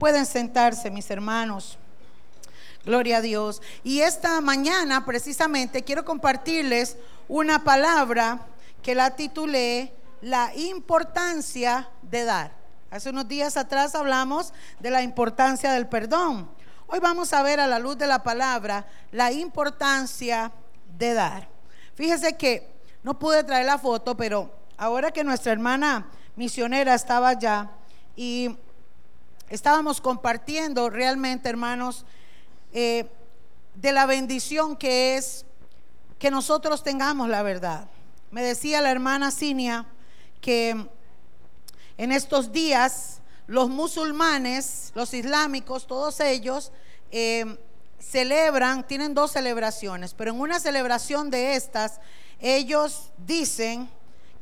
Pueden sentarse, mis hermanos. Gloria a Dios. Y esta mañana, precisamente, quiero compartirles una palabra que la titulé La importancia de dar. Hace unos días atrás hablamos de la importancia del perdón. Hoy vamos a ver a la luz de la palabra la importancia de dar. Fíjese que no pude traer la foto, pero ahora que nuestra hermana misionera estaba allá y estábamos compartiendo realmente, hermanos, eh, de la bendición que es que nosotros tengamos la verdad. Me decía la hermana Cinia que en estos días los musulmanes, los islámicos, todos ellos eh, celebran, tienen dos celebraciones, pero en una celebración de estas, ellos dicen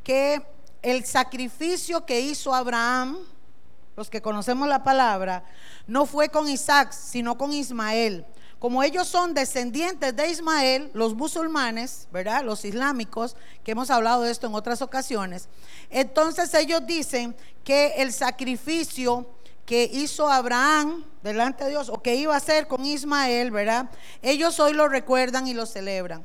que el sacrificio que hizo Abraham, los que conocemos la palabra, no fue con Isaac, sino con Ismael. Como ellos son descendientes de Ismael, los musulmanes, ¿verdad? Los islámicos, que hemos hablado de esto en otras ocasiones, entonces ellos dicen que el sacrificio que hizo Abraham delante de Dios, o que iba a hacer con Ismael, ¿verdad? Ellos hoy lo recuerdan y lo celebran.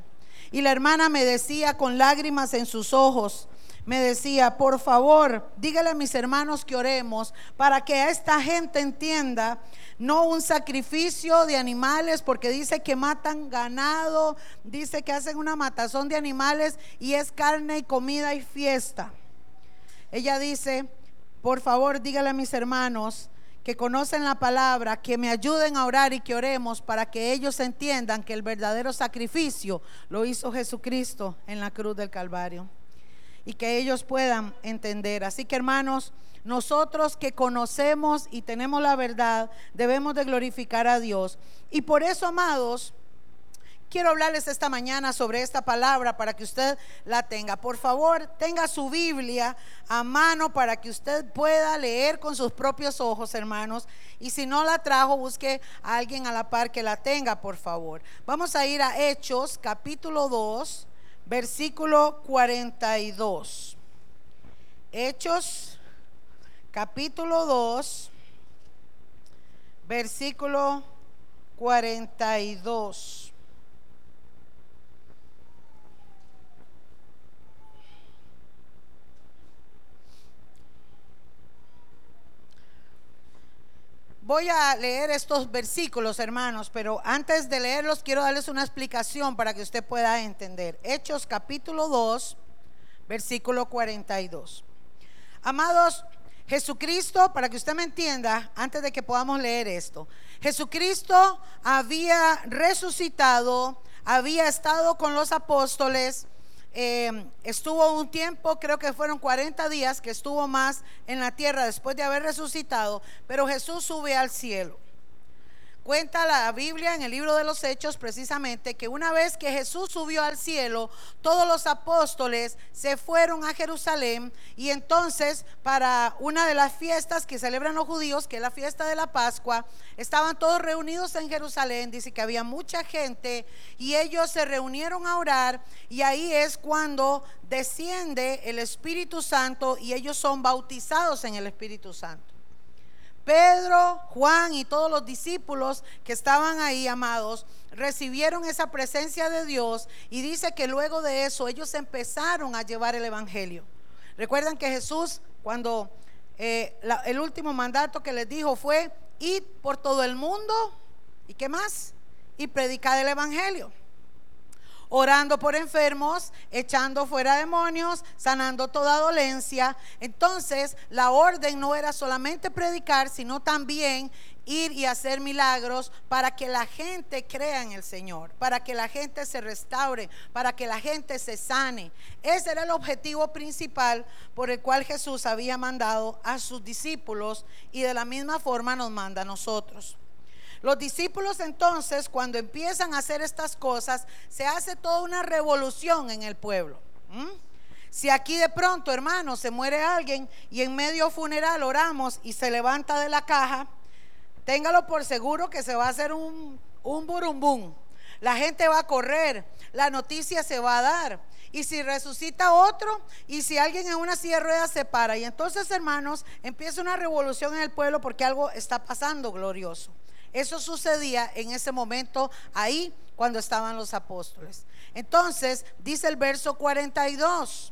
Y la hermana me decía con lágrimas en sus ojos, me decía, por favor, dígale a mis hermanos que oremos para que esta gente entienda no un sacrificio de animales, porque dice que matan ganado, dice que hacen una matazón de animales y es carne y comida y fiesta. Ella dice, por favor, dígale a mis hermanos que conocen la palabra, que me ayuden a orar y que oremos para que ellos entiendan que el verdadero sacrificio lo hizo Jesucristo en la cruz del Calvario y que ellos puedan entender. Así que hermanos, nosotros que conocemos y tenemos la verdad, debemos de glorificar a Dios. Y por eso, amados, quiero hablarles esta mañana sobre esta palabra para que usted la tenga. Por favor, tenga su Biblia a mano para que usted pueda leer con sus propios ojos, hermanos. Y si no la trajo, busque a alguien a la par que la tenga, por favor. Vamos a ir a Hechos, capítulo 2 versículo 42. Hechos, capítulo 2, versículo 42. Voy a leer estos versículos, hermanos, pero antes de leerlos quiero darles una explicación para que usted pueda entender. Hechos capítulo 2, versículo 42. Amados, Jesucristo, para que usted me entienda, antes de que podamos leer esto, Jesucristo había resucitado, había estado con los apóstoles, Em, estuvo un tiempo, creo que fueron 40 días que estuvo más en la tierra después de haber resucitado, pero Jesús sube al cielo. Cuenta la Biblia en el libro de los Hechos precisamente que una vez que Jesús subió al cielo, todos los apóstoles se fueron a Jerusalén y entonces para una de las fiestas que celebran los judíos, que es la fiesta de la Pascua, estaban todos reunidos en Jerusalén, dice que había mucha gente y ellos se reunieron a orar y ahí es cuando desciende el Espíritu Santo y ellos son bautizados en el Espíritu Santo. Pedro, Juan y todos los discípulos que estaban ahí, amados, recibieron esa presencia de Dios y dice que luego de eso ellos empezaron a llevar el Evangelio. Recuerdan que Jesús, cuando eh, el último mandato que les dijo fue, id por todo el mundo, ¿y qué más? Y predicad el Evangelio orando por enfermos, echando fuera demonios, sanando toda dolencia. Entonces, la orden no era solamente predicar, sino también ir y hacer milagros para que la gente crea en el Señor, para que la gente se restaure, para que la gente se sane. Ese era el objetivo principal por el cual Jesús había mandado a sus discípulos y de la misma forma nos manda a nosotros. Los discípulos entonces, cuando empiezan a hacer estas cosas, se hace toda una revolución en el pueblo. Si aquí de pronto, hermano, se muere alguien y en medio funeral oramos y se levanta de la caja, téngalo por seguro que se va a hacer un, un burumbum. la gente va a correr, la noticia se va a dar. Y si resucita otro, y si alguien en una silla de ruedas se para. Y entonces, hermanos, empieza una revolución en el pueblo porque algo está pasando glorioso. Eso sucedía en ese momento ahí cuando estaban los apóstoles. Entonces, dice el verso 42,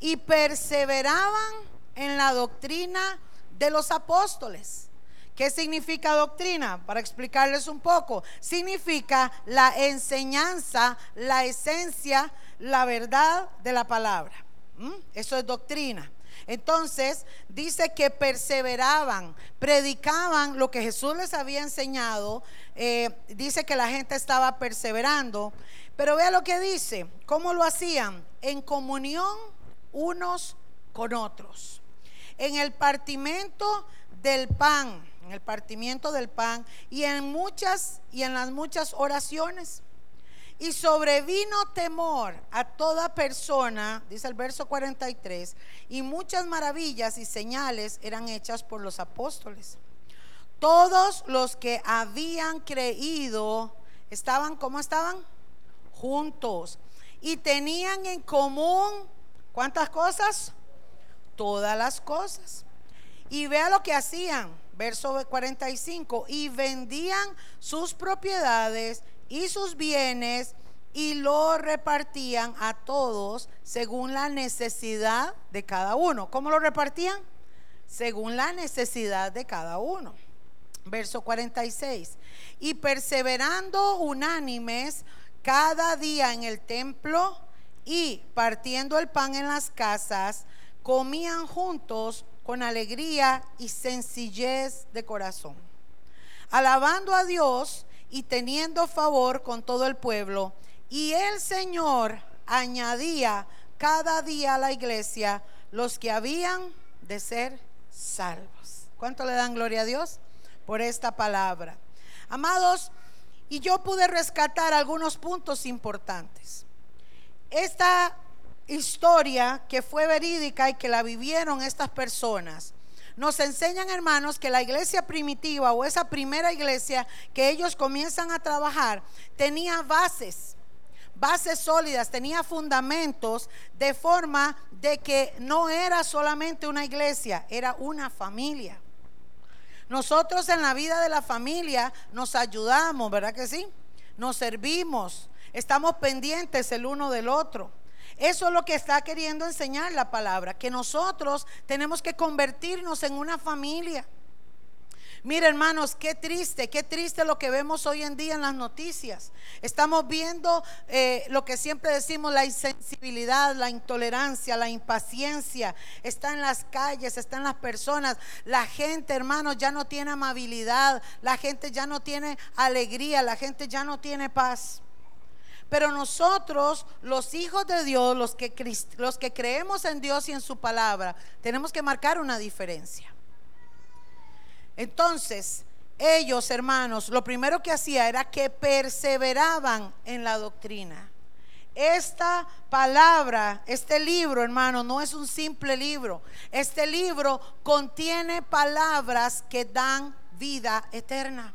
y perseveraban en la doctrina de los apóstoles. ¿Qué significa doctrina? Para explicarles un poco. Significa la enseñanza, la esencia, la verdad de la palabra. ¿Mm? Eso es doctrina. Entonces dice que perseveraban, predicaban lo que Jesús les había enseñado. Eh, dice que la gente estaba perseverando. Pero vea lo que dice, ¿cómo lo hacían? En comunión unos con otros. En el partimento del pan en el partimiento del pan y en muchas y en las muchas oraciones. Y sobrevino temor a toda persona, dice el verso 43, y muchas maravillas y señales eran hechas por los apóstoles. Todos los que habían creído estaban, ¿cómo estaban? Juntos. Y tenían en común, ¿cuántas cosas? Todas las cosas. Y vea lo que hacían verso 45, y vendían sus propiedades y sus bienes y lo repartían a todos según la necesidad de cada uno. ¿Cómo lo repartían? Según la necesidad de cada uno. Verso 46. Y perseverando unánimes cada día en el templo y partiendo el pan en las casas, comían juntos con alegría y sencillez de corazón, alabando a Dios y teniendo favor con todo el pueblo. Y el Señor añadía cada día a la iglesia los que habían de ser salvos. ¿Cuánto le dan gloria a Dios por esta palabra? Amados, y yo pude rescatar algunos puntos importantes. Esta historia que fue verídica y que la vivieron estas personas. Nos enseñan, hermanos, que la iglesia primitiva o esa primera iglesia que ellos comienzan a trabajar tenía bases, bases sólidas, tenía fundamentos de forma de que no era solamente una iglesia, era una familia. Nosotros en la vida de la familia nos ayudamos, ¿verdad que sí? Nos servimos, estamos pendientes el uno del otro. Eso es lo que está queriendo enseñar la palabra, que nosotros tenemos que convertirnos en una familia. Mira hermanos, qué triste, qué triste lo que vemos hoy en día en las noticias. Estamos viendo eh, lo que siempre decimos, la insensibilidad, la intolerancia, la impaciencia. Está en las calles, está en las personas. La gente, hermanos, ya no tiene amabilidad. La gente ya no tiene alegría. La gente ya no tiene paz. Pero nosotros, los hijos de Dios, los que, los que creemos en Dios y en su palabra, tenemos que marcar una diferencia. Entonces, ellos, hermanos, lo primero que hacía era que perseveraban en la doctrina. Esta palabra, este libro, hermano, no es un simple libro. Este libro contiene palabras que dan vida eterna.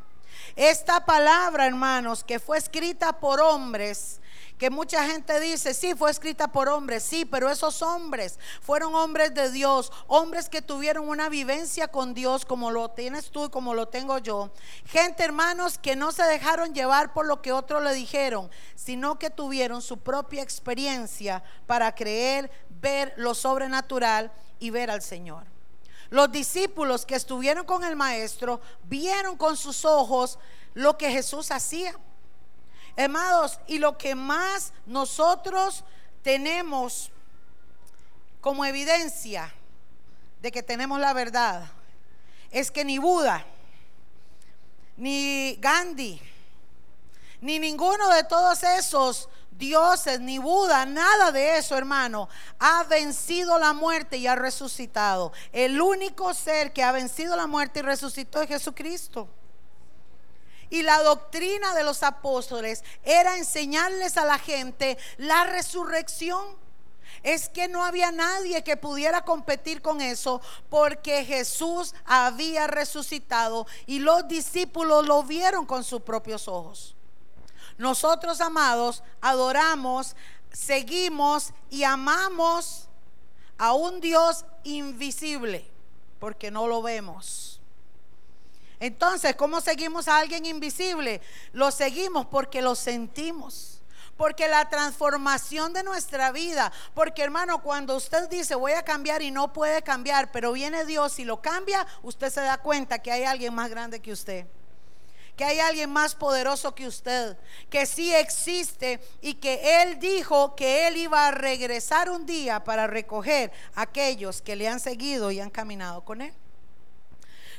Esta palabra, hermanos, que fue escrita por hombres, que mucha gente dice, sí, fue escrita por hombres, sí, pero esos hombres fueron hombres de Dios, hombres que tuvieron una vivencia con Dios como lo tienes tú y como lo tengo yo. Gente, hermanos, que no se dejaron llevar por lo que otros le dijeron, sino que tuvieron su propia experiencia para creer, ver lo sobrenatural y ver al Señor. Los discípulos que estuvieron con el maestro vieron con sus ojos lo que Jesús hacía. Hermanos, y lo que más nosotros tenemos como evidencia de que tenemos la verdad es que ni Buda, ni Gandhi, ni ninguno de todos esos dioses, ni Buda, nada de eso, hermano, ha vencido la muerte y ha resucitado. El único ser que ha vencido la muerte y resucitó es Jesucristo. Y la doctrina de los apóstoles era enseñarles a la gente la resurrección. Es que no había nadie que pudiera competir con eso porque Jesús había resucitado y los discípulos lo vieron con sus propios ojos. Nosotros, amados, adoramos, seguimos y amamos a un Dios invisible, porque no lo vemos. Entonces, ¿cómo seguimos a alguien invisible? Lo seguimos porque lo sentimos. Porque la transformación de nuestra vida, porque hermano, cuando usted dice voy a cambiar y no puede cambiar, pero viene Dios y lo cambia, usted se da cuenta que hay alguien más grande que usted que hay alguien más poderoso que usted, que sí existe y que Él dijo que Él iba a regresar un día para recoger a aquellos que le han seguido y han caminado con Él.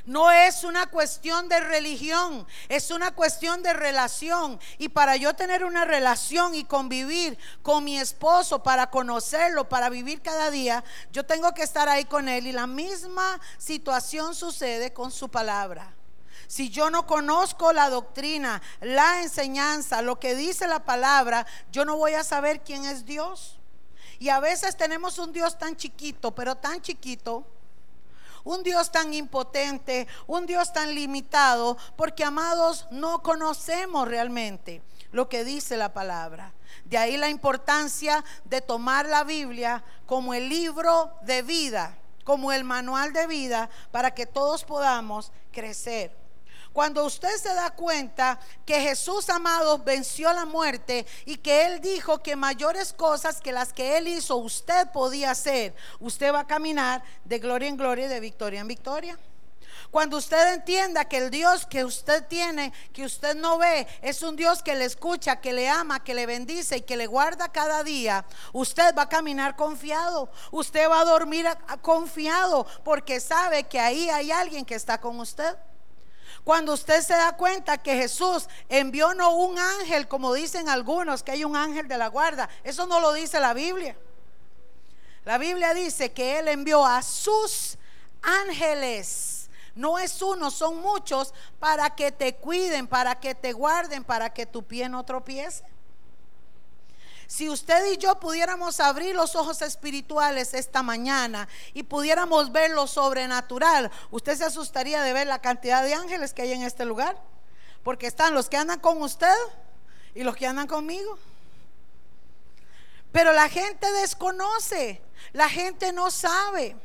No es una cuestión de religión, es una cuestión de relación. Y para yo tener una relación y convivir con mi esposo, para conocerlo, para vivir cada día, yo tengo que estar ahí con él. Y la misma situación sucede con su palabra. Si yo no conozco la doctrina, la enseñanza, lo que dice la palabra, yo no voy a saber quién es Dios. Y a veces tenemos un Dios tan chiquito, pero tan chiquito, un Dios tan impotente, un Dios tan limitado, porque amados, no conocemos realmente lo que dice la palabra. De ahí la importancia de tomar la Biblia como el libro de vida, como el manual de vida, para que todos podamos crecer. Cuando usted se da cuenta que Jesús amado venció la muerte y que Él dijo que mayores cosas que las que Él hizo usted podía hacer, usted va a caminar de gloria en gloria y de victoria en victoria. Cuando usted entienda que el Dios que usted tiene, que usted no ve, es un Dios que le escucha, que le ama, que le bendice y que le guarda cada día, usted va a caminar confiado. Usted va a dormir confiado porque sabe que ahí hay alguien que está con usted. Cuando usted se da cuenta que Jesús envió no un ángel, como dicen algunos, que hay un ángel de la guarda, eso no lo dice la Biblia. La Biblia dice que Él envió a sus ángeles. No es uno, son muchos para que te cuiden, para que te guarden, para que tu pie no tropiece. Si usted y yo pudiéramos abrir los ojos espirituales esta mañana y pudiéramos ver lo sobrenatural, usted se asustaría de ver la cantidad de ángeles que hay en este lugar. Porque están los que andan con usted y los que andan conmigo. Pero la gente desconoce, la gente no sabe.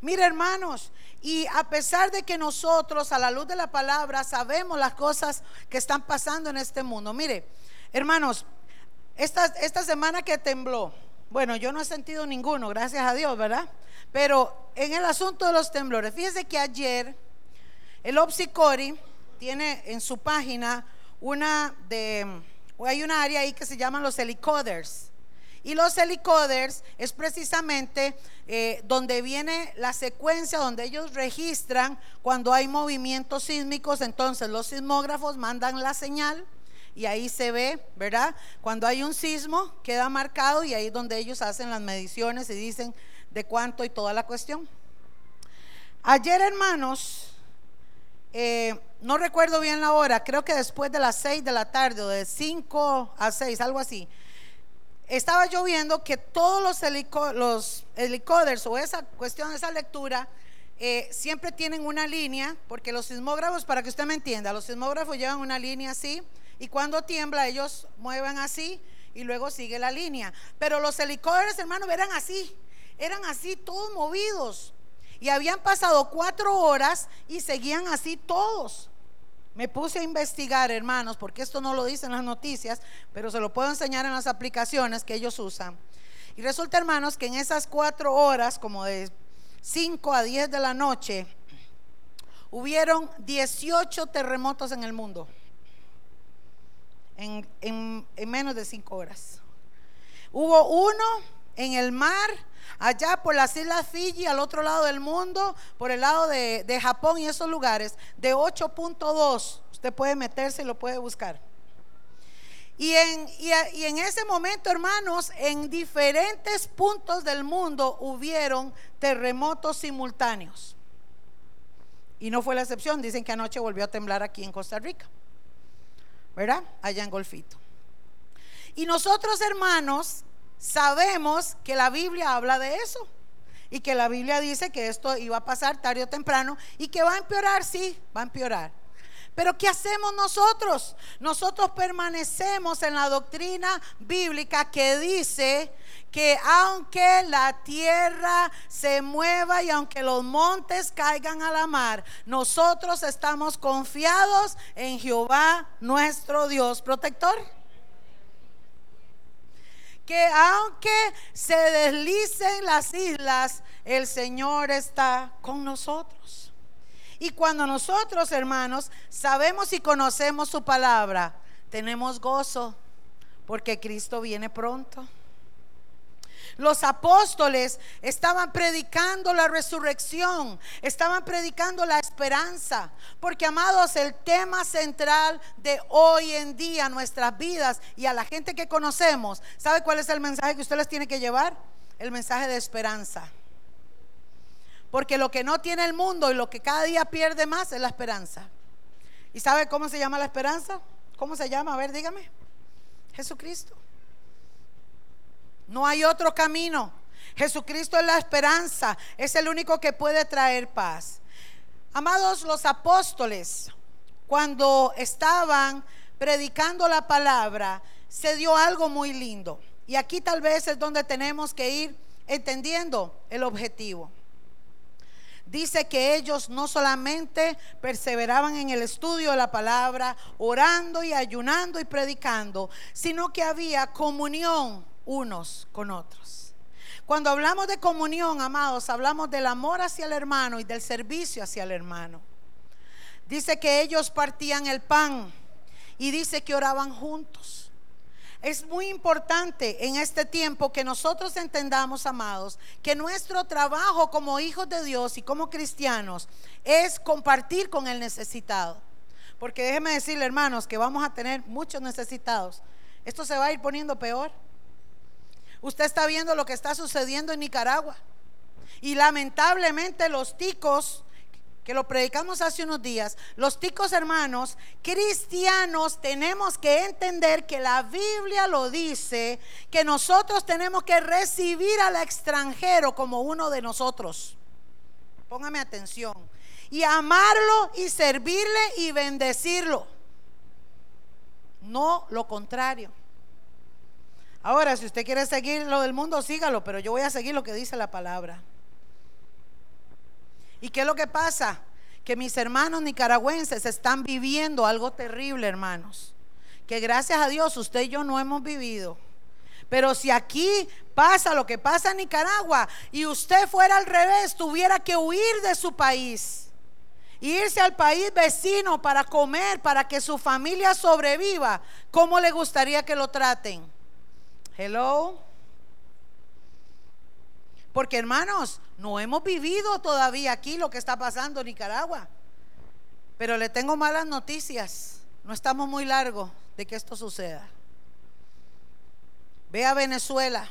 Mire hermanos, y a pesar de que nosotros a la luz de la palabra sabemos las cosas que están pasando en este mundo, mire, hermanos, esta, semana que tembló, bueno, yo no he sentido ninguno, gracias a Dios, ¿verdad? Pero en el asunto de los temblores, fíjese que ayer el Opsicori tiene en su página una de, hay una área ahí que se llaman los helicoders. Y los helicoders es precisamente eh, donde viene la secuencia, donde ellos registran cuando hay movimientos sísmicos. Entonces los sismógrafos mandan la señal y ahí se ve, ¿verdad? Cuando hay un sismo, queda marcado y ahí es donde ellos hacen las mediciones y dicen de cuánto y toda la cuestión. Ayer, hermanos, eh, no recuerdo bien la hora, creo que después de las 6 de la tarde o de 5 a 6, algo así, estaba lloviendo que todos los, los helicópteros o esa cuestión, esa lectura, eh, siempre tienen una línea, porque los sismógrafos, para que usted me entienda, los sismógrafos llevan una línea así y cuando tiembla, ellos mueven así y luego sigue la línea. Pero los helicópteros, hermanos, eran así, eran así, todos movidos. Y habían pasado cuatro horas y seguían así todos. Me puse a investigar, hermanos, porque esto no lo dicen las noticias, pero se lo puedo enseñar en las aplicaciones que ellos usan. Y resulta, hermanos, que en esas cuatro horas, como de 5 a 10 de la noche, hubieron 18 terremotos en el mundo en, menos de cinco horas. Hubo uno en el mar, allá por las islas Fiji, al otro lado del mundo, por el lado de, Japón y esos lugares, de 8.2. Usted puede meterse y lo puede buscar. Y en, y en, ese momento, hermanos, en diferentes puntos del mundo hubieron terremotos simultáneos. Y no fue la excepción. Dicen que anoche volvió a temblar aquí en Costa Rica. ¿Verdad? Allá en Golfito. Y nosotros, hermanos, sabemos que la Biblia habla de eso. Y que la Biblia dice que esto iba a pasar tarde o temprano y que va a empeorar, sí, va a empeorar. Pero ¿qué hacemos nosotros? Nosotros permanecemos en la doctrina bíblica que dice que aunque la tierra se mueva y aunque los montes caigan a la mar, nosotros estamos confiados en Jehová nuestro Dios protector que aunque se deslicen las islas, el Señor está con nosotros. Y cuando nosotros, hermanos, sabemos y conocemos su palabra, tenemos gozo porque Cristo viene pronto. Los apóstoles estaban predicando la resurrección, estaban predicando la esperanza, porque amados, el tema central de hoy en día, nuestras vidas y a la gente que conocemos, ¿sabe cuál es el mensaje que usted les tiene que llevar? El mensaje de esperanza. Porque lo que no tiene el mundo y lo que cada día pierde más es la esperanza. ¿Y sabe cómo se llama la esperanza? ¿Cómo se llama? A ver, dígame. Jesucristo. No hay otro camino. Jesucristo es la esperanza. Es el único que puede traer paz. Amados los apóstoles, cuando estaban predicando la palabra, se dio algo muy lindo. Y aquí tal vez es donde tenemos que ir entendiendo el objetivo. Dice que ellos no solamente perseveraban en el estudio de la palabra, orando y ayunando y predicando, sino que había comunión unos con otros. Cuando hablamos de comunión, amados, hablamos del amor hacia el hermano y del servicio hacia el hermano. Dice que ellos partían el pan y dice que oraban juntos. Es muy importante en este tiempo que nosotros entendamos, amados, que nuestro trabajo como hijos de Dios y como cristianos es compartir con el necesitado. Porque déjeme decirle, hermanos, que vamos a tener muchos necesitados. Esto se va a ir poniendo peor. Usted está viendo lo que está sucediendo en Nicaragua. Y lamentablemente los ticos, que lo predicamos hace unos días, los ticos hermanos, cristianos, tenemos que entender que la Biblia lo dice, que nosotros tenemos que recibir al extranjero como uno de nosotros. Póngame atención. Y amarlo y servirle y bendecirlo. No lo contrario. Ahora, si usted quiere seguir lo del mundo, sígalo, pero yo voy a seguir lo que dice la palabra. ¿Y qué es lo que pasa? Que mis hermanos nicaragüenses están viviendo algo terrible, hermanos. Que gracias a Dios usted y yo no hemos vivido. Pero si aquí pasa lo que pasa en Nicaragua y usted fuera al revés, tuviera que huir de su país, irse al país vecino para comer, para que su familia sobreviva, ¿cómo le gustaría que lo traten? Hello. Porque hermanos, no hemos vivido todavía aquí lo que está pasando en Nicaragua. Pero le tengo malas noticias. No estamos muy largos de que esto suceda. Ve a Venezuela.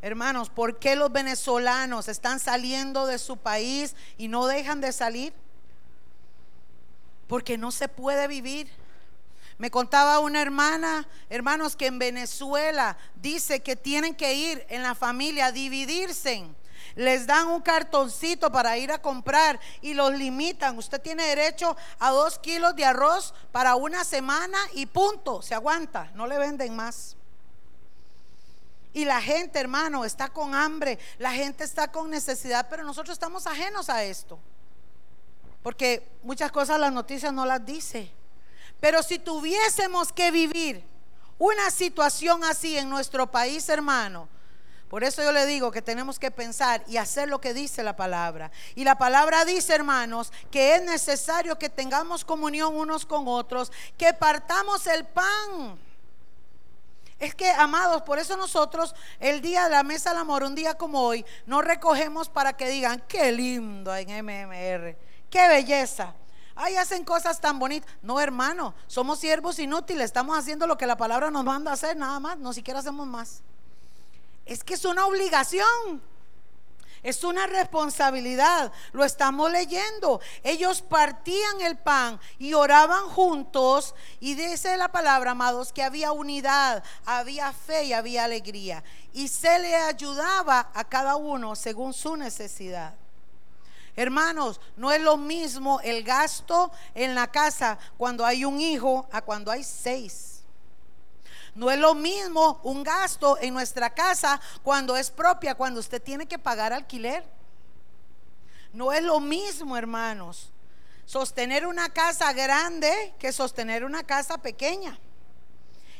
Hermanos, ¿por qué los venezolanos están saliendo de su país y no dejan de salir? Porque no se puede vivir. Me contaba una hermana, hermanos, que en Venezuela dice que tienen que ir en la familia dividirse. Les dan un cartoncito para ir a comprar y los limitan. Usted tiene derecho a dos kilos de arroz para una semana y punto, se aguanta, no le venden más. Y la gente, hermano, está con hambre, la gente está con necesidad, pero nosotros estamos ajenos a esto. Porque muchas cosas las noticias no las dice. Pero si tuviésemos que vivir una situación así en nuestro país, hermano, por eso yo le digo que tenemos que pensar y hacer lo que dice la palabra. Y la palabra dice, hermanos, que es necesario que tengamos comunión unos con otros, que partamos el pan. Es que, amados, por eso nosotros el día de la mesa del amor, un día como hoy, no recogemos para que digan, qué lindo en MMR, qué belleza. Ay, hacen cosas tan bonitas. No, hermano, somos siervos inútiles. Estamos haciendo lo que la palabra nos manda a hacer, nada más. No siquiera hacemos más. Es que es una obligación. Es una responsabilidad. Lo estamos leyendo. Ellos partían el pan y oraban juntos. Y dice la palabra, amados, que había unidad, había fe y había alegría. Y se le ayudaba a cada uno según su necesidad. Hermanos, no es lo mismo el gasto en la casa cuando hay un hijo a cuando hay seis. No es lo mismo un gasto en nuestra casa cuando es propia, cuando usted tiene que pagar alquiler. No es lo mismo, hermanos, sostener una casa grande que sostener una casa pequeña.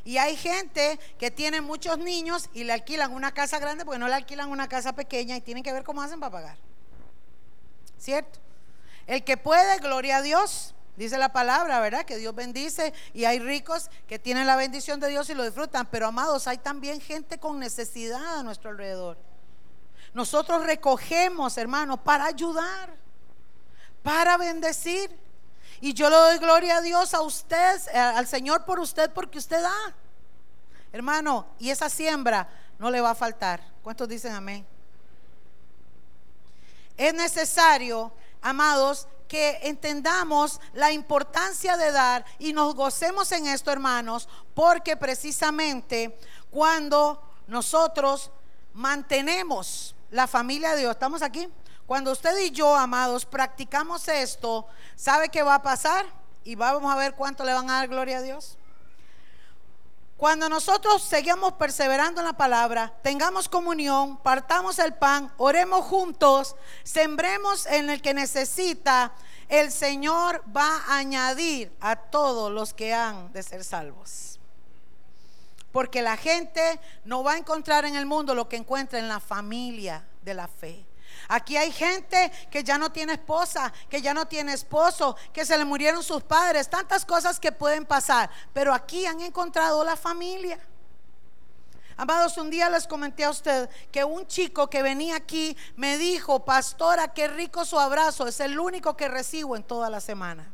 Y hay gente que tiene muchos niños y le alquilan una casa grande porque no le alquilan una casa pequeña y tienen que ver cómo hacen para pagar. ¿Cierto? El que puede, gloria a Dios. Dice la palabra, ¿verdad? Que Dios bendice y hay ricos que tienen la bendición de Dios y lo disfrutan. Pero amados, hay también gente con necesidad a nuestro alrededor. Nosotros recogemos, hermanos, para ayudar, para bendecir. Y yo le doy gloria a Dios, a usted, eh, al Señor por usted, porque usted da. Hermano, y esa siembra no le va a faltar. ¿Cuántos dicen amén? Es necesario, amados, que entendamos la importancia de dar y nos gocemos en esto, hermanos, porque precisamente cuando nosotros mantenemos la familia de Dios, ¿estamos aquí? Cuando usted y yo, amados, practicamos esto, ¿sabe qué va a pasar? Y vamos a ver cuánto le van a dar gloria a Dios. Cuando nosotros seguimos perseverando en la palabra, tengamos comunión, partamos el pan, oremos juntos, sembremos en el que necesita, el Señor va a añadir a todos los que han de ser salvos. Porque la gente no va a encontrar en el mundo lo que encuentra en la familia de la fe. Aquí hay gente que ya no tiene esposa, que ya no tiene esposo, que se le murieron sus padres, tantas cosas que pueden pasar. Pero aquí han encontrado la familia. Amados, un día les comenté a usted que un chico que venía aquí me dijo, pastora, qué rico su abrazo, es el único que recibo en toda la semana,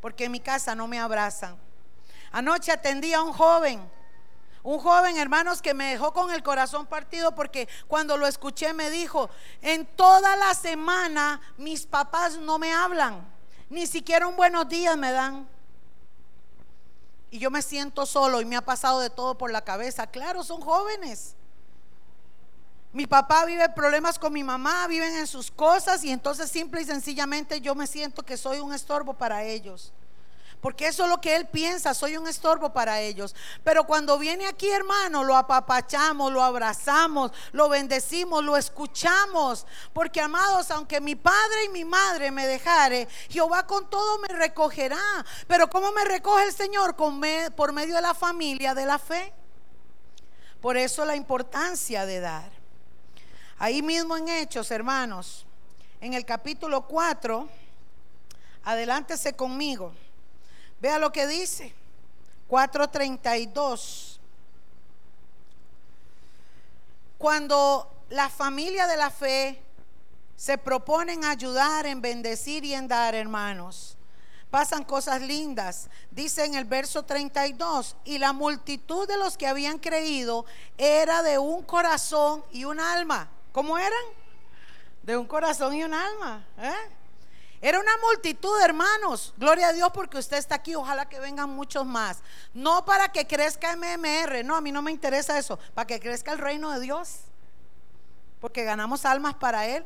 porque en mi casa no me abrazan. Anoche atendí a un joven un joven, hermanos, que me dejó con el corazón partido porque cuando lo escuché me dijo, en toda la semana mis papás no me hablan, ni siquiera un buenos días me dan. Y yo me siento solo y me ha pasado de todo por la cabeza. Claro, son jóvenes. Mi papá vive problemas con mi mamá, viven en sus cosas y entonces simple y sencillamente yo me siento que soy un estorbo para ellos porque eso es lo que él piensa, soy un estorbo para ellos. Pero cuando viene aquí, hermano, lo apapachamos, lo abrazamos, lo bendecimos, lo escuchamos. Porque, amados, aunque mi padre y mi madre me dejare, Jehová con todo me recogerá. Pero ¿cómo me recoge el Señor? por medio de la familia, de la fe. Por eso la importancia de dar. Ahí mismo en Hechos, hermanos, en el capítulo 4, adelántese conmigo. Vea lo que dice. 432. Cuando la familia de la fe se proponen ayudar en bendecir y en dar, hermanos, pasan cosas lindas. Dice en el verso 32, y la multitud de los que habían creído era de un corazón y un alma. ¿Cómo eran? De un corazón y un alma. ¿eh? Era una multitud, hermanos. Gloria a Dios porque usted está aquí. Ojalá que vengan muchos más. No para que crezca MMR. No, a mí no me interesa eso. Para que crezca el reino de Dios. Porque ganamos almas para Él.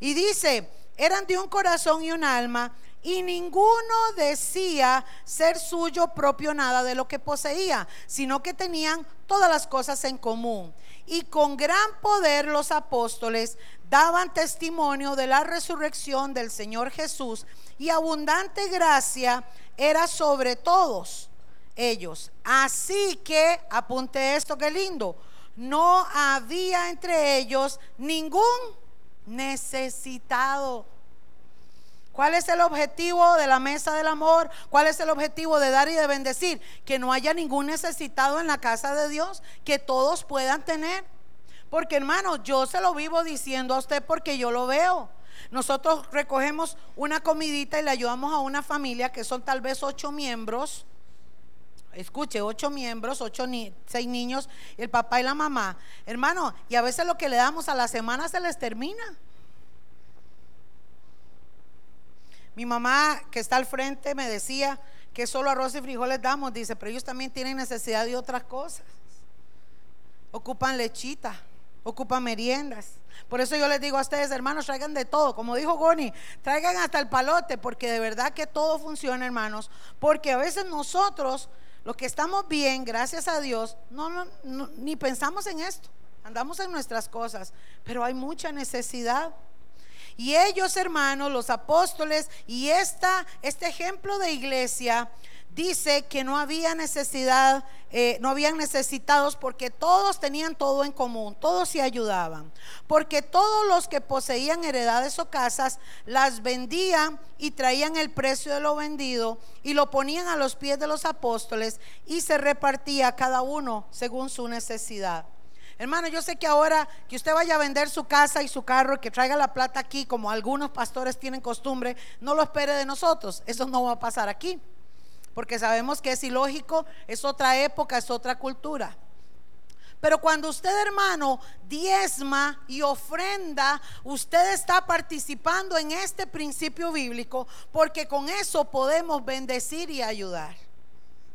Y dice, eran de un corazón y un alma. Y ninguno decía ser suyo propio nada de lo que poseía, sino que tenían todas las cosas en común. Y con gran poder los apóstoles daban testimonio de la resurrección del Señor Jesús y abundante gracia era sobre todos ellos. Así que, apunte esto, que lindo, no había entre ellos ningún necesitado. ¿Cuál es el objetivo de la mesa del amor? ¿Cuál es el objetivo de dar y de bendecir? Que no haya ningún necesitado en la casa de Dios, que todos puedan tener. Porque hermano, yo se lo vivo diciendo a usted porque yo lo veo. Nosotros recogemos una comidita y le ayudamos a una familia que son tal vez ocho miembros. Escuche, ocho miembros, ocho ni seis niños, el papá y la mamá. Hermano, y a veces lo que le damos a la semana se les termina. Mi mamá, que está al frente, me decía que solo arroz y frijoles damos. Dice, pero ellos también tienen necesidad de otras cosas. Ocupan lechita ocupa meriendas. Por eso yo les digo a ustedes, hermanos, traigan de todo. Como dijo Goni, traigan hasta el palote, porque de verdad que todo funciona, hermanos. Porque a veces nosotros, los que estamos bien, gracias a Dios, no, ni pensamos en esto. Andamos en nuestras cosas, pero hay mucha necesidad. Y ellos, hermanos, los apóstoles, y esta, este ejemplo de iglesia, dice que no había necesidad, eh, no habían necesitados porque todos tenían todo en común, todos se ayudaban. Porque todos los que poseían heredades o casas las vendían y traían el precio de lo vendido y lo ponían a los pies de los apóstoles y se repartía cada uno según su necesidad. Hermano, yo sé que ahora que usted vaya a vender su casa y su carro y que traiga la plata aquí, como algunos pastores tienen costumbre, no lo espere de nosotros. Eso no va a pasar aquí porque sabemos que es ilógico, es otra época, es otra cultura. Pero cuando usted, hermano, diezma y ofrenda, usted está participando en este principio bíblico porque con eso podemos bendecir y ayudar.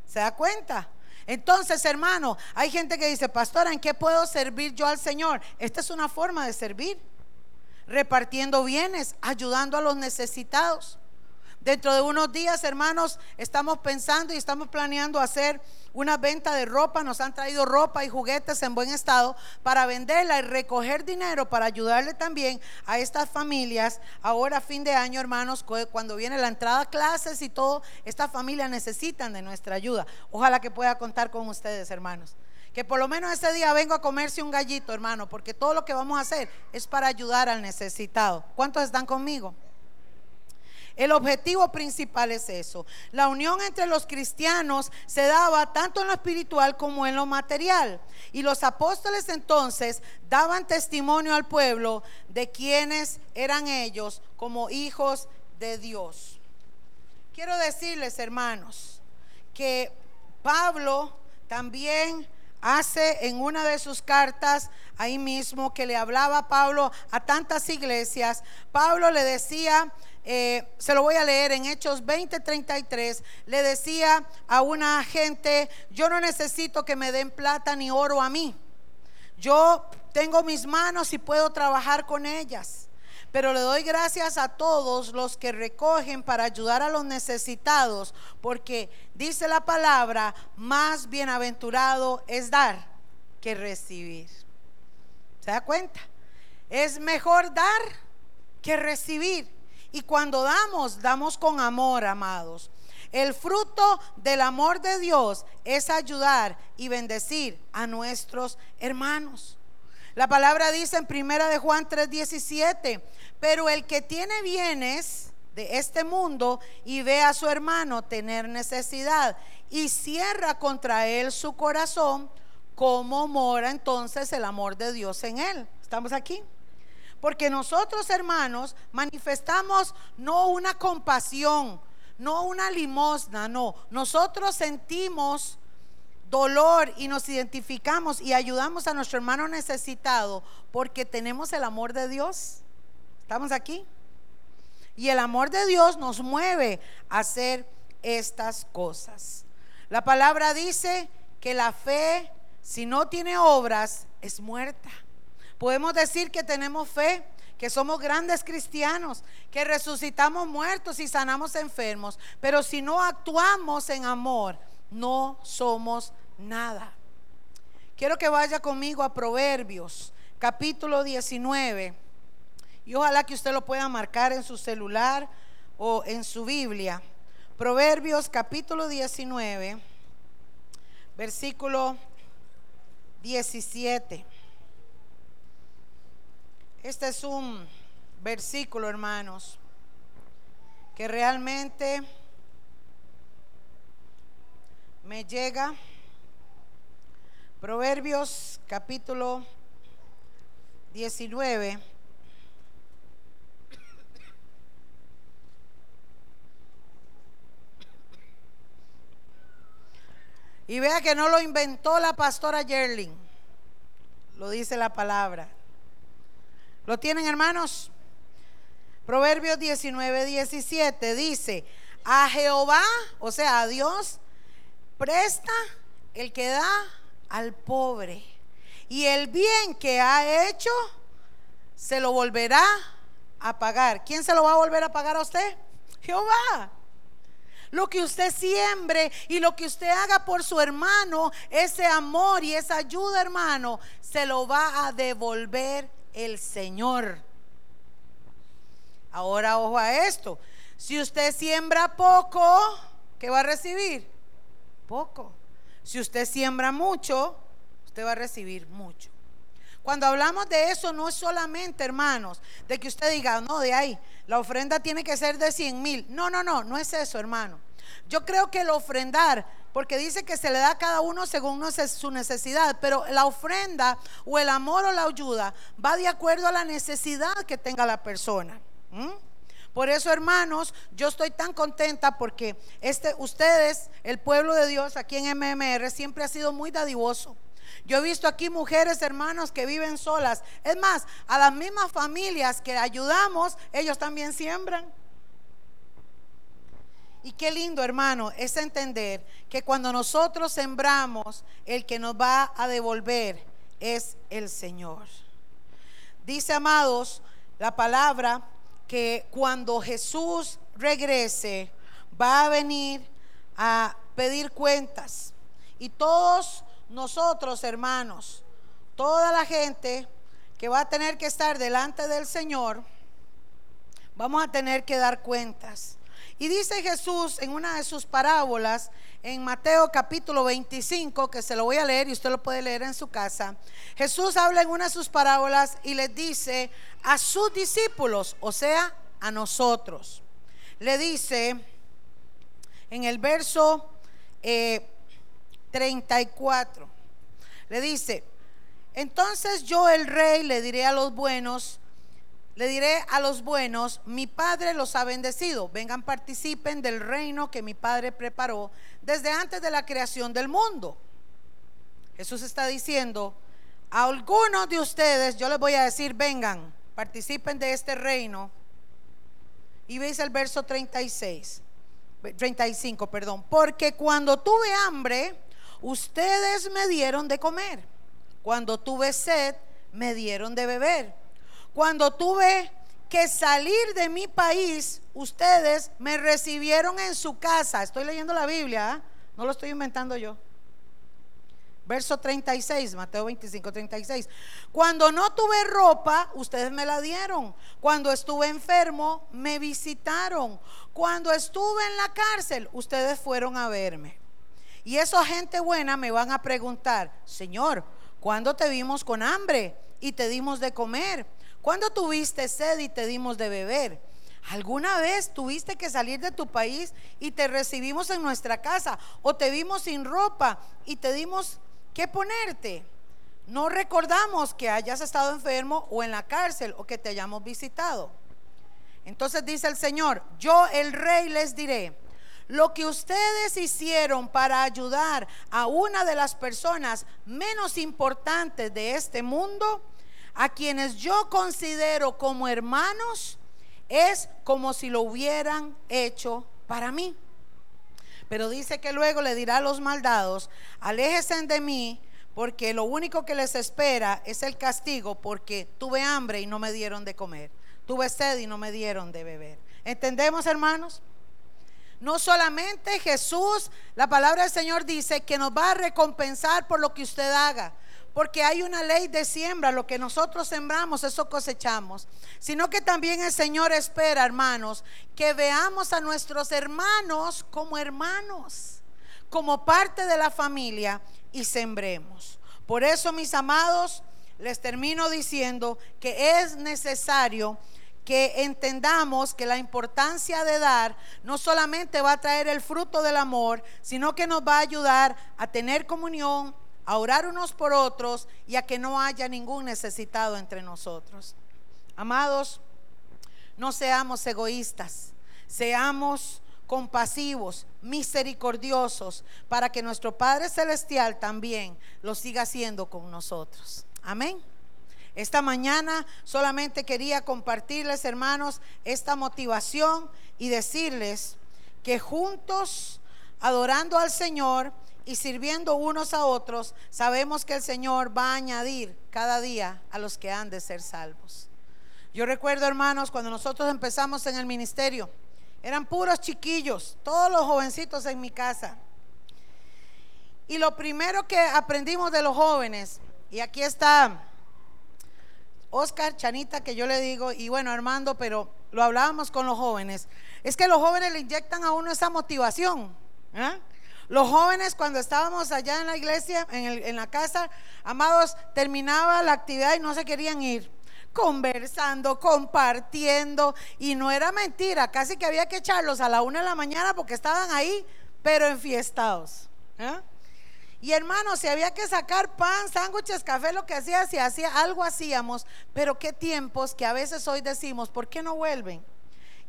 ¿Se da cuenta? Entonces, hermano, hay gente que dice, pastora, ¿en qué puedo servir yo al Señor? Esta es una forma de servir, repartiendo bienes, ayudando a los necesitados. Dentro de unos días, hermanos, estamos pensando y estamos planeando hacer una venta de ropa. Nos han traído ropa y juguetes en buen estado para venderla y recoger dinero para ayudarle también a estas familias. Ahora, fin de año, hermanos, cuando viene la entrada a clases y todo, estas familias necesitan de nuestra ayuda. Ojalá que pueda contar con ustedes, hermanos. Que por lo menos ese día vengo a comerse un gallito, hermano, porque todo lo que vamos a hacer es para ayudar al necesitado. ¿Cuántos están conmigo? El objetivo principal es eso. La unión entre los cristianos se daba tanto en lo espiritual como en lo material. Y los apóstoles entonces daban testimonio al pueblo de quienes eran ellos como hijos de Dios. Quiero decirles, hermanos, que Pablo también hace en una de sus cartas ahí mismo que le hablaba Pablo a tantas iglesias, Pablo le decía eh, se lo voy a leer en Hechos 20:33, le decía a una gente, yo no necesito que me den plata ni oro a mí. Yo tengo mis manos y puedo trabajar con ellas. Pero le doy gracias a todos los que recogen para ayudar a los necesitados, porque dice la palabra, más bienaventurado es dar que recibir. ¿Se da cuenta? Es mejor dar que recibir. Y cuando damos, damos con amor, amados. El fruto del amor de Dios es ayudar y bendecir a nuestros hermanos. La palabra dice en primera de Juan 3:17, pero el que tiene bienes de este mundo y ve a su hermano tener necesidad y cierra contra él su corazón, ¿cómo mora entonces el amor de Dios en él? ¿Estamos aquí? Porque nosotros, hermanos, manifestamos no una compasión, no una limosna, no. Nosotros sentimos dolor y nos identificamos y ayudamos a nuestro hermano necesitado porque tenemos el amor de Dios. ¿Estamos aquí? Y el amor de Dios nos mueve a hacer estas cosas. La palabra dice que la fe, si no tiene obras, es muerta. Podemos decir que tenemos fe, que somos grandes cristianos, que resucitamos muertos y sanamos enfermos, pero si no actuamos en amor, no somos nada. Quiero que vaya conmigo a Proverbios, capítulo 19, y ojalá que usted lo pueda marcar en su celular o en su Biblia. Proverbios, capítulo 19, versículo 17. Este es un versículo, hermanos, que realmente me llega. Proverbios capítulo 19. Y vea que no lo inventó la pastora Yerling, lo dice la palabra. ¿Lo tienen, hermanos? Proverbios 19, 17 dice, a Jehová, o sea, a Dios, presta el que da al pobre y el bien que ha hecho se lo volverá a pagar. ¿Quién se lo va a volver a pagar a usted? Jehová. Lo que usted siembre y lo que usted haga por su hermano, ese amor y esa ayuda, hermano, se lo va a devolver el Señor. Ahora ojo a esto. Si usted siembra poco, ¿qué va a recibir? Poco. Si usted siembra mucho, usted va a recibir mucho. Cuando hablamos de eso, no es solamente, hermanos, de que usted diga, no, de ahí, la ofrenda tiene que ser de 100 mil. No, no, no, no es eso, hermano. Yo creo que el ofrendar, porque dice que se le da a cada uno según su necesidad, pero la ofrenda o el amor o la ayuda va de acuerdo a la necesidad que tenga la persona. Por eso, hermanos, yo estoy tan contenta porque este, ustedes, el pueblo de Dios aquí en MMR, siempre ha sido muy dadivoso. Yo he visto aquí mujeres, hermanos, que viven solas. Es más, a las mismas familias que ayudamos, ellos también siembran. Y qué lindo, hermano, es entender que cuando nosotros sembramos, el que nos va a devolver es el Señor. Dice, amados, la palabra que cuando Jesús regrese, va a venir a pedir cuentas. Y todos nosotros, hermanos, toda la gente que va a tener que estar delante del Señor, vamos a tener que dar cuentas. Y dice Jesús en una de sus parábolas, en Mateo capítulo 25, que se lo voy a leer y usted lo puede leer en su casa. Jesús habla en una de sus parábolas y les dice a sus discípulos, o sea, a nosotros. Le dice en el verso 34, eh, le dice, entonces yo el rey le diré a los buenos, le diré a los buenos, mi Padre los ha bendecido. Vengan, participen del reino que mi Padre preparó desde antes de la creación del mundo. Jesús está diciendo, a algunos de ustedes yo les voy a decir, vengan, participen de este reino. Y veis el verso 36, 35, perdón. Porque cuando tuve hambre, ustedes me dieron de comer. Cuando tuve sed, me dieron de beber cuando tuve que salir de mi país, ustedes me recibieron en su casa. Estoy leyendo la Biblia, ¿ah? no lo estoy inventando yo. Verso 36, Mateo 25, 36. Cuando no tuve ropa, ustedes me la dieron. Cuando estuve enfermo, me visitaron. Cuando estuve en la cárcel, ustedes fueron a verme. Y esa gente buena me van a preguntar, Señor, ¿cuándo te vimos con hambre y te dimos de comer? ¿Cuándo tuviste sed y te dimos de beber? ¿Alguna vez tuviste que salir de tu país y te recibimos en nuestra casa? ¿O te vimos sin ropa y te dimos que ponerte? No recordamos que hayas estado enfermo o en la cárcel o que te hayamos visitado. Entonces dice el Señor, yo el rey les diré, lo que ustedes hicieron para ayudar a una de las personas menos importantes de este mundo, a quienes yo considero como hermanos, es como si lo hubieran hecho para mí. Pero dice que luego le dirá a los maldados, aléjense de mí, porque lo único que les espera es el castigo, porque tuve hambre y no me dieron de comer, tuve sed y no me dieron de beber. ¿Entendemos, hermanos? No solamente Jesús, la palabra del Señor dice que nos va a recompensar por lo que usted haga, porque hay una ley de siembra, lo que nosotros sembramos, eso cosechamos, sino que también el Señor espera, hermanos, que veamos a nuestros hermanos como hermanos, como parte de la familia y sembremos. Por eso, mis amados, les termino diciendo que es necesario que entendamos que la importancia de dar no solamente va a traer el fruto del amor, sino que nos va a ayudar a tener comunión, a orar unos por otros y a que no haya ningún necesitado entre nosotros. Amados, no seamos egoístas, seamos compasivos, misericordiosos, para que nuestro Padre Celestial también lo siga haciendo con nosotros. Amén. Esta mañana solamente quería compartirles, hermanos, esta motivación y decirles que juntos, adorando al Señor, y sirviendo unos a otros, sabemos que el Señor va a añadir cada día a los que han de ser salvos. Yo recuerdo, hermanos, cuando nosotros empezamos en el ministerio, eran puros chiquillos, todos los jovencitos en mi casa. Y lo primero que aprendimos de los jóvenes, y aquí está Oscar, Chanita, que yo le digo, y bueno, Armando, pero lo hablábamos con los jóvenes, es que los jóvenes le inyectan a uno esa motivación. ¿eh? Los jóvenes cuando estábamos allá en la iglesia, en, en la casa, amados, terminaba la actividad y no se querían ir conversando, compartiendo, y no era mentira, casi que había que echarlos a la una de la mañana porque estaban ahí, pero enfiestados. ¿eh? Y hermanos, si había que sacar pan, sándwiches, café, lo que hacía, si hacía algo hacíamos, pero qué tiempos que a veces hoy decimos, ¿por qué no vuelven?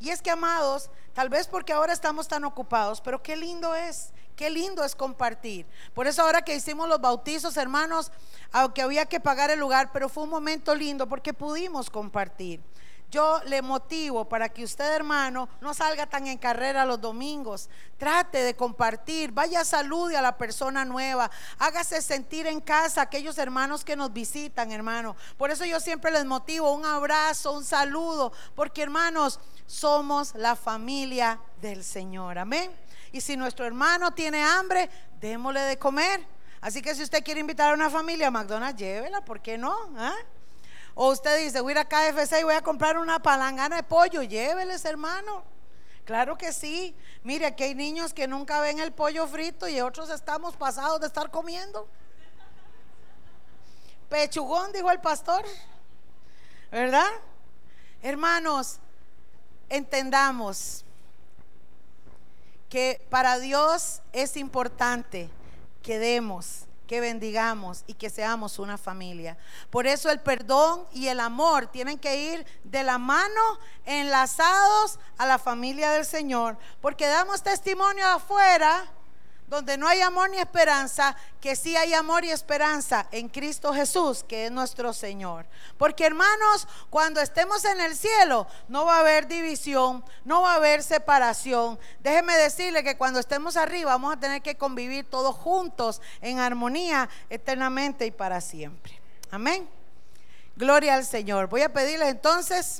Y es que, amados, tal vez porque ahora estamos tan ocupados, pero qué lindo es, qué lindo es compartir. Por eso ahora que hicimos los bautizos, hermanos, aunque había que pagar el lugar, pero fue un momento lindo porque pudimos compartir. Yo le motivo para que usted, hermano, no salga tan en carrera los domingos. Trate de compartir, vaya salude a la persona nueva, hágase sentir en casa aquellos hermanos que nos visitan, hermano. Por eso yo siempre les motivo un abrazo, un saludo, porque hermanos, somos la familia del Señor. Amén. Y si nuestro hermano tiene hambre, démosle de comer. Así que si usted quiere invitar a una familia a McDonald's, llévela, ¿por qué no? ¿Ah? O usted dice, voy a ir a KFC y voy a comprar una palangana de pollo, lléveles, hermano. Claro que sí. Mire, aquí hay niños que nunca ven el pollo frito y otros estamos pasados de estar comiendo. Pechugón, dijo el pastor. ¿Verdad? Hermanos, entendamos que para Dios es importante que demos que bendigamos y que seamos una familia. Por eso el perdón y el amor tienen que ir de la mano, enlazados a la familia del Señor, porque damos testimonio afuera donde no hay amor ni esperanza, que sí hay amor y esperanza en Cristo Jesús, que es nuestro Señor. Porque hermanos, cuando estemos en el cielo, no va a haber división, no va a haber separación. Déjeme decirle que cuando estemos arriba vamos a tener que convivir todos juntos en armonía eternamente y para siempre. Amén. Gloria al Señor. Voy a pedirle entonces...